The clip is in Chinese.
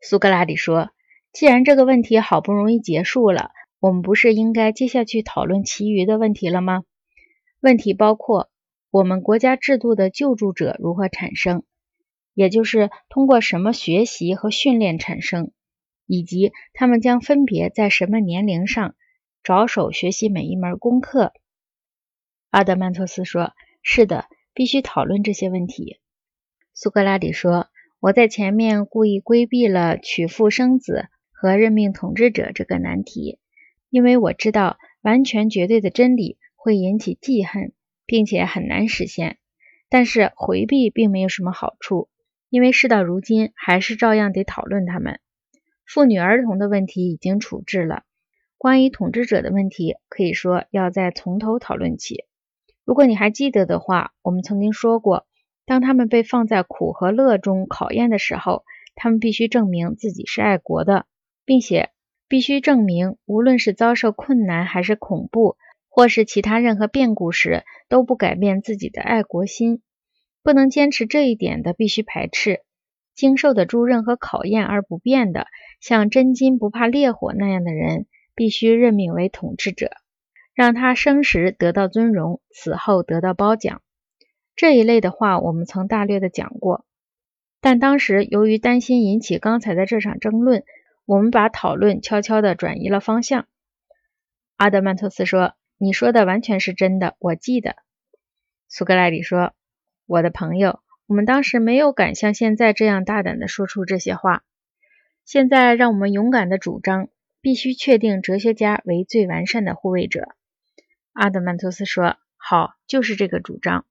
苏格拉底说：“既然这个问题好不容易结束了，我们不是应该接下去讨论其余的问题了吗？问题包括我们国家制度的救助者如何产生，也就是通过什么学习和训练产生，以及他们将分别在什么年龄上着手学习每一门功课。”阿德曼托斯说：“是的，必须讨论这些问题。”苏格拉底说：“我在前面故意规避了娶妇生子和任命统治者这个难题。”因为我知道完全绝对的真理会引起记恨，并且很难实现。但是回避并没有什么好处，因为事到如今还是照样得讨论他们。妇女儿童的问题已经处置了，关于统治者的问题，可以说要再从头讨论起。如果你还记得的话，我们曾经说过，当他们被放在苦和乐中考验的时候，他们必须证明自己是爱国的，并且。必须证明，无论是遭受困难，还是恐怖，或是其他任何变故时，都不改变自己的爱国心。不能坚持这一点的，必须排斥。经受得住任何考验而不变的，像真金不怕烈火那样的人，必须任命为统治者，让他生时得到尊荣，死后得到褒奖。这一类的话，我们曾大略的讲过，但当时由于担心引起刚才的这场争论。我们把讨论悄悄地转移了方向。阿德曼托斯说：“你说的完全是真的，我记得。”苏格拉底说：“我的朋友，我们当时没有敢像现在这样大胆地说出这些话。现在，让我们勇敢地主张，必须确定哲学家为最完善的护卫者。”阿德曼托斯说：“好，就是这个主张。”